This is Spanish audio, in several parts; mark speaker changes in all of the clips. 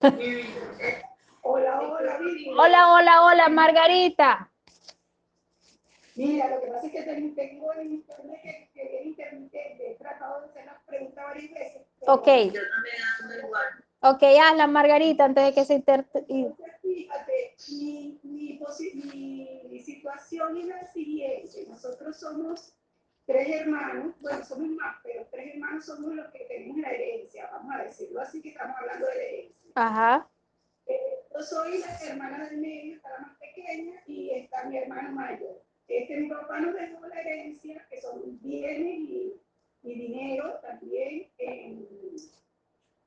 Speaker 1: Hola, hola, Vivi.
Speaker 2: Hola, hola, hola, Margarita.
Speaker 1: Mira, lo que pasa es que tengo el internet que, que es intermitente. He tratado de hacer las preguntas varias veces.
Speaker 2: Ok, ok, hazla, Margarita, antes de que se inter...
Speaker 1: Entonces, fíjate, mi, mi- mi situación es la siguiente. Nosotros somos tres hermanos, bueno, somos más, pero tres hermanos somos los que tenemos la herencia, vamos a decirlo así, que estamos hablando de la herencia.
Speaker 2: Ajá,
Speaker 1: Eh, yo soy la hermana del medio, está la más pequeña, y está mi hermano mayor. Este, mi papá nos dejó la herencia, que son bienes y, y dinero también, en,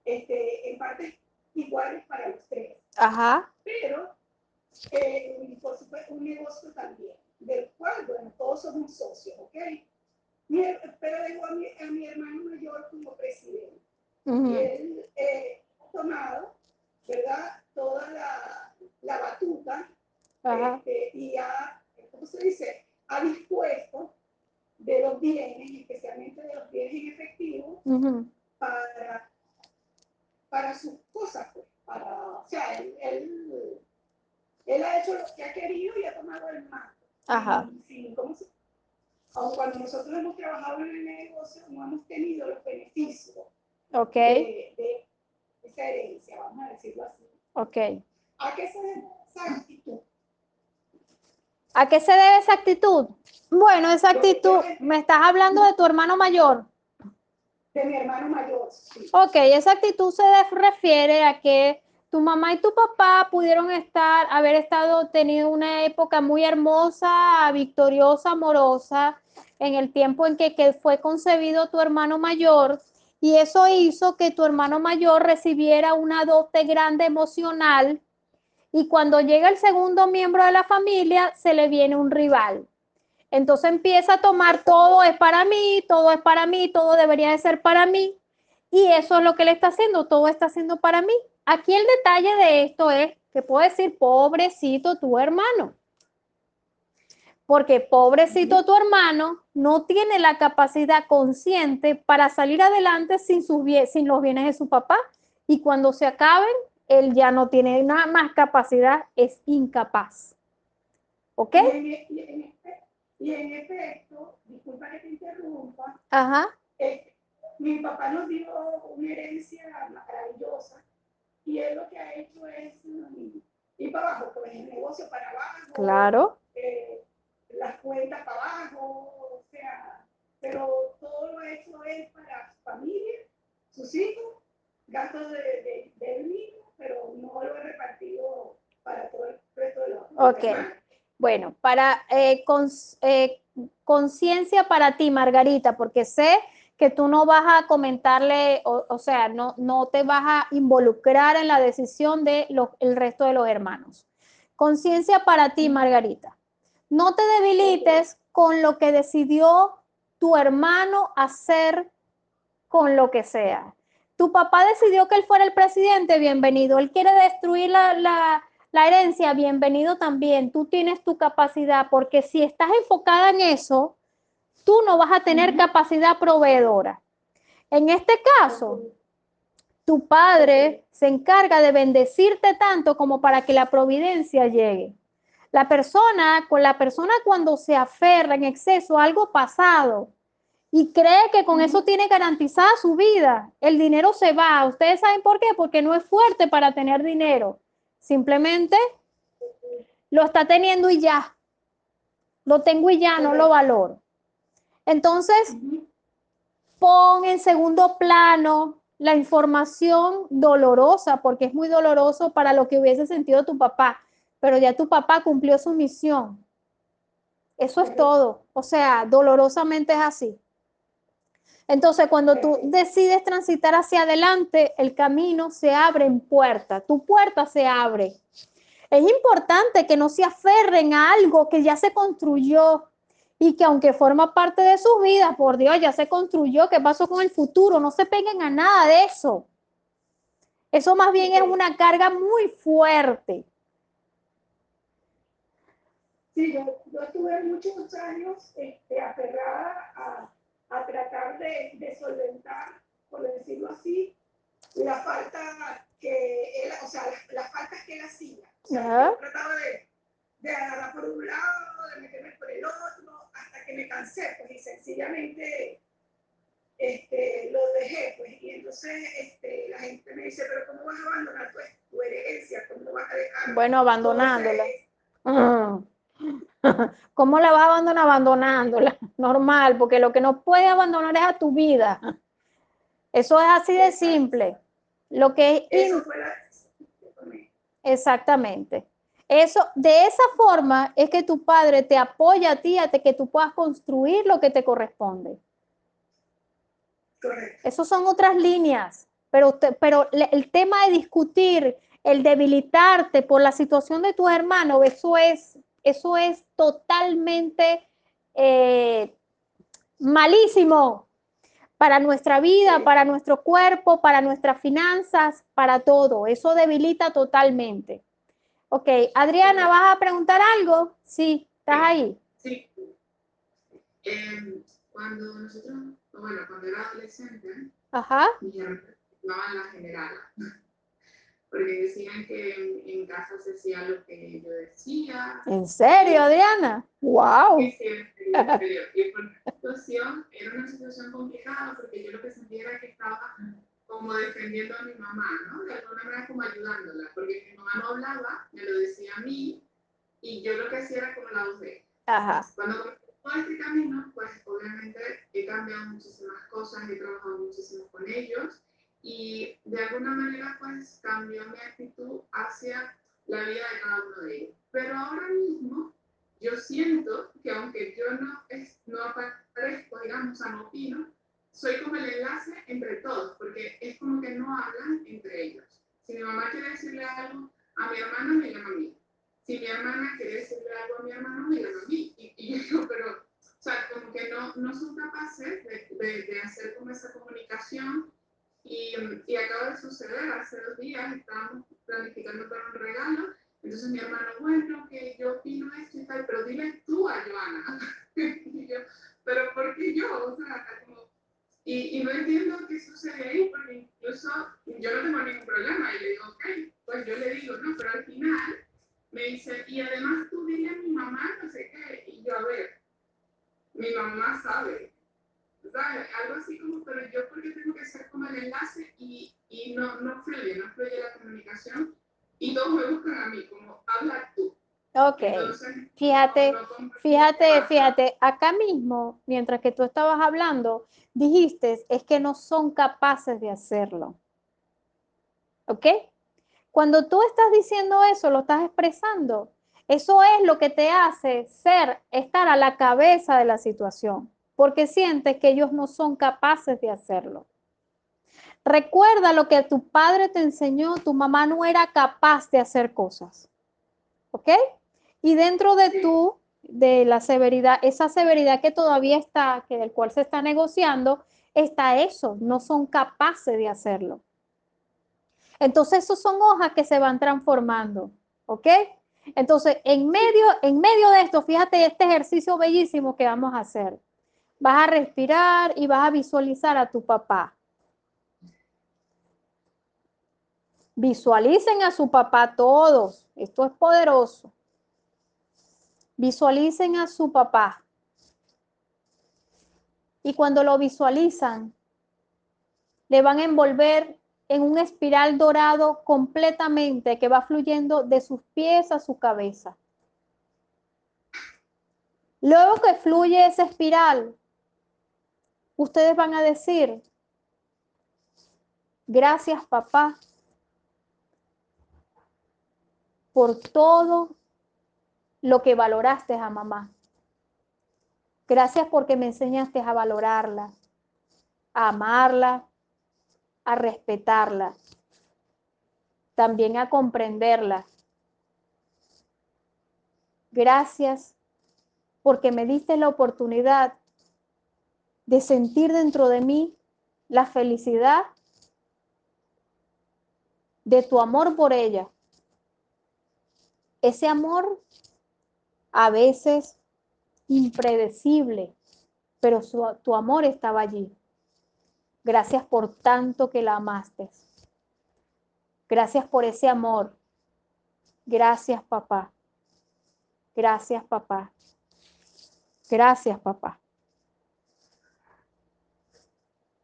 Speaker 1: este, en partes iguales para los tres.
Speaker 2: ajá,
Speaker 1: Pero, eh, y por supuesto, un negocio también, del cual, bueno, todos somos socios, ¿ok? Mi her- pero dejó a mi, a mi hermano mayor como presidente. Y él eh, ha tomado, ¿verdad? Toda la, la batuta este, y ha, ¿cómo se dice? Ha dispuesto de los bienes, especialmente de los bienes en efectivo,
Speaker 2: ujú,
Speaker 1: para, para sus cosas, pues, para, o sea, él, él, él ha hecho lo que ha querido y ha tomado el mando.
Speaker 2: ajá,
Speaker 1: sin- ¿cómo se- Aun cuando nosotros hemos trabajado en el negocio, no hemos tenido los beneficios
Speaker 2: ok,
Speaker 1: de, de esa herencia, vamos a decirlo así.
Speaker 2: ok.
Speaker 1: ¿A qué se debe esa actitud?
Speaker 2: ¿A qué se debe esa actitud? Bueno, esa actitud, me estás hablando de tu hermano mayor.
Speaker 1: De mi hermano mayor, sí.
Speaker 2: Ok, esa actitud se refiere a que tu mamá y tu papá pudieron estar, haber estado, tenido una época muy hermosa, victoriosa, amorosa, en el tiempo en que, que fue concebido tu hermano mayor, y eso hizo que tu hermano mayor recibiera una dote grande emocional, y cuando llega el segundo miembro de la familia, se le viene un rival. Entonces empieza a tomar todo es para mí, todo es para mí, todo debería de ser para mí. Y eso es lo que le está haciendo, todo está haciendo para mí. Aquí el detalle de esto es que puedo decir, pobrecito tu hermano. Porque pobrecito tu hermano no tiene la capacidad consciente para salir adelante sin, sus sin los bienes de su papá. Y cuando se acaben, él ya no tiene nada más capacidad, es incapaz. ¿Ok?
Speaker 1: Y en, efe- y en efecto, disculpa que te interrumpa,
Speaker 2: Ajá.
Speaker 1: eh, mi papá nos dio una herencia maravillosa y él lo que ha hecho es mm, ir para abajo, pues el negocio para abajo,
Speaker 2: Claro.
Speaker 1: eh, las cuentas para abajo, o sea, pero todo lo hecho él para su familia, sus hijos, gastos de, de, de él mismo, pero no lo he repartido para todo el resto de los
Speaker 2: Ok.
Speaker 1: demás.
Speaker 2: Bueno, para eh, eh, conciencia para ti, Margarita, porque sé que tú no vas a comentarle, o, o sea, no, no te vas a involucrar en la decisión de lo- el resto de los hermanos. Conciencia para ti, Margarita. No te debilites con lo que decidió tu hermano hacer con lo que sea. Tu papá decidió que él fuera el presidente, bienvenido. Él quiere destruir la, la- la herencia, bienvenido también. Tú tienes tu capacidad, porque si estás enfocada en eso, tú no vas a tener capacidad proveedora. En este caso, tu padre se encarga de bendecirte tanto como para que la providencia llegue. La persona, con la persona cuando se aferra en exceso a algo pasado y cree que con eso tiene garantizada su vida, el dinero se va. ¿Ustedes saben por qué? Porque no es fuerte para tener dinero. Simplemente lo está teniendo y ya. Lo tengo y ya, no lo valoro. Entonces, pon en segundo plano la información dolorosa, porque es muy doloroso para lo que hubiese sentido tu papá, pero ya tu papá cumplió su misión. Eso es todo. O sea, dolorosamente es así. Entonces, cuando tú decides transitar hacia adelante, el camino se abre en puerta, tu puerta se abre. Es importante que no se aferren a algo que ya se construyó y que aunque forma parte de sus vidas, por Dios, ya se construyó, ¿qué pasó con el futuro? No se peguen a nada de eso. Eso más bien es una carga muy fuerte.
Speaker 1: Sí, yo, yo estuve muchos años este, aferrada a, a tratar de, de solventar, por decirlo así, la falta que él, o sea, las, las faltas que él hacía. O sea, yo trataba de, de agarrar por un lado, de meterme por el otro, hasta que me cansé, pues, y sencillamente este, lo dejé, pues, y entonces este, la gente me dice, pero ¿cómo vas a abandonar tu, tu herencia? ¿Cómo vas a dejar?
Speaker 2: Bueno, abandonándola.
Speaker 1: ese-
Speaker 2: Mm. ¿Cómo la vas a abandonar? Abandonándola. Normal, porque lo que no puedes abandonar es a tu vida. Eso es así de simple. Lo que es exactamente. Eso, de esa forma es que tu padre te apoya a ti a que tú puedas construir lo que te corresponde.
Speaker 1: Correcto.
Speaker 2: Esas son otras líneas, pero, pero el tema de discutir, el debilitarte por la situación de tus hermanos, eso es, eso es totalmente eh, malísimo para nuestra vida, para nuestro cuerpo, para nuestras finanzas, para todo. Eso debilita totalmente. Ok, Adriana, ¿vas a preguntar algo? Sí, estás ahí.
Speaker 3: Sí. Em, cuando nosotros, bueno, cuando era adolescente,
Speaker 2: Ajá.
Speaker 3: llamaban la generala. Porque decían que en, en casa se hacía lo que yo decía.
Speaker 2: ¿En serio? ¡Wow!
Speaker 3: Sí, en serio, en serio. Y por la situación, era una situación complicada porque yo lo que sentía era que estaba como defendiendo a mi mamá, ¿no? De alguna manera como ayudándola, porque mi mamá no hablaba, me lo decía a mí, y yo lo que hacía era como la voz de.
Speaker 2: Ajá.
Speaker 3: Cuando todo este camino, pues obviamente he cambiado muchísimas cosas, he trabajado muchísimo con ellos y de alguna manera pues cambió mi actitud hacia la vida de cada uno de ellos. Pero ahora mismo yo siento que aunque yo no, es, no aparezco, digamos, o sea, no opino, soy como el enlace entre todos, porque es como que no hablan entre ellos. Si mi mamá quiere decirle algo a mi hermana, me llama a mí si mi hermana quiere decirle algo a mi hermano, me llama a mí. Y, y yo digo, pero, o sea, como que no, no son capaces de, de, de hacer como esa comunicación. Y, y acaba de suceder, hace dos días estábamos planificando para un regalo. Entonces mi hermano, bueno, que yo opino esto y tal, pero dile tú a Joana. y yo, pero ¿por qué yo? O sea, como, y, y no entiendo qué sucede ahí, porque incluso yo no tengo ningún problema. Y le digo, ok, pues yo le digo, no, pero al final me dice, y además tú dile a mi mamá, no sé qué, y yo, a ver, mi mamá sabe, ¿sabes? Algo así como, pero yo porque tengo que ser como el enlace y, y no, no fluye, no fluye la comunicación, y todos me buscan a mí, como, habla tú.
Speaker 2: Ok.
Speaker 3: Entonces,
Speaker 2: Fíjate,
Speaker 3: no- no
Speaker 2: Fíjate,
Speaker 3: pasa.
Speaker 2: fíjate, acá mismo, mientras que tú estabas hablando, dijiste, es que no son capaces de hacerlo. ¿Ok? Cuando tú estás diciendo eso, lo estás expresando, eso es lo que te hace ser, estar a la cabeza de la situación, porque sientes que ellos no son capaces de hacerlo. Recuerda lo que tu padre te enseñó, tu mamá no era capaz de hacer cosas. ¿Ok? Y dentro de tú, de la severidad, esa severidad que todavía está, que del cual se está negociando, está eso, no son capaces de hacerlo. Entonces, esos son hojas que se van transformando, ¿ok? Entonces, en medio, en medio de esto, fíjate este ejercicio bellísimo que vamos a hacer. Vas a respirar y vas a visualizar a tu papá. Visualicen a su papá todos. Esto es poderoso. Visualicen a su papá. Y cuando lo visualizan, le van a envolver en un espiral dorado completamente que va fluyendo de sus pies a su cabeza. Luego que fluye esa espiral, ustedes van a decir, gracias papá por todo lo que valoraste a mamá. Gracias porque me enseñaste a valorarla, a amarla, a respetarla, también a comprenderla. Gracias porque me diste la oportunidad de sentir dentro de mí la felicidad de tu amor por ella. Ese amor a veces impredecible, pero su, tu amor estaba allí. Gracias por tanto que la amaste. Gracias por ese amor. Gracias, papá. Gracias, papá. Gracias, papá.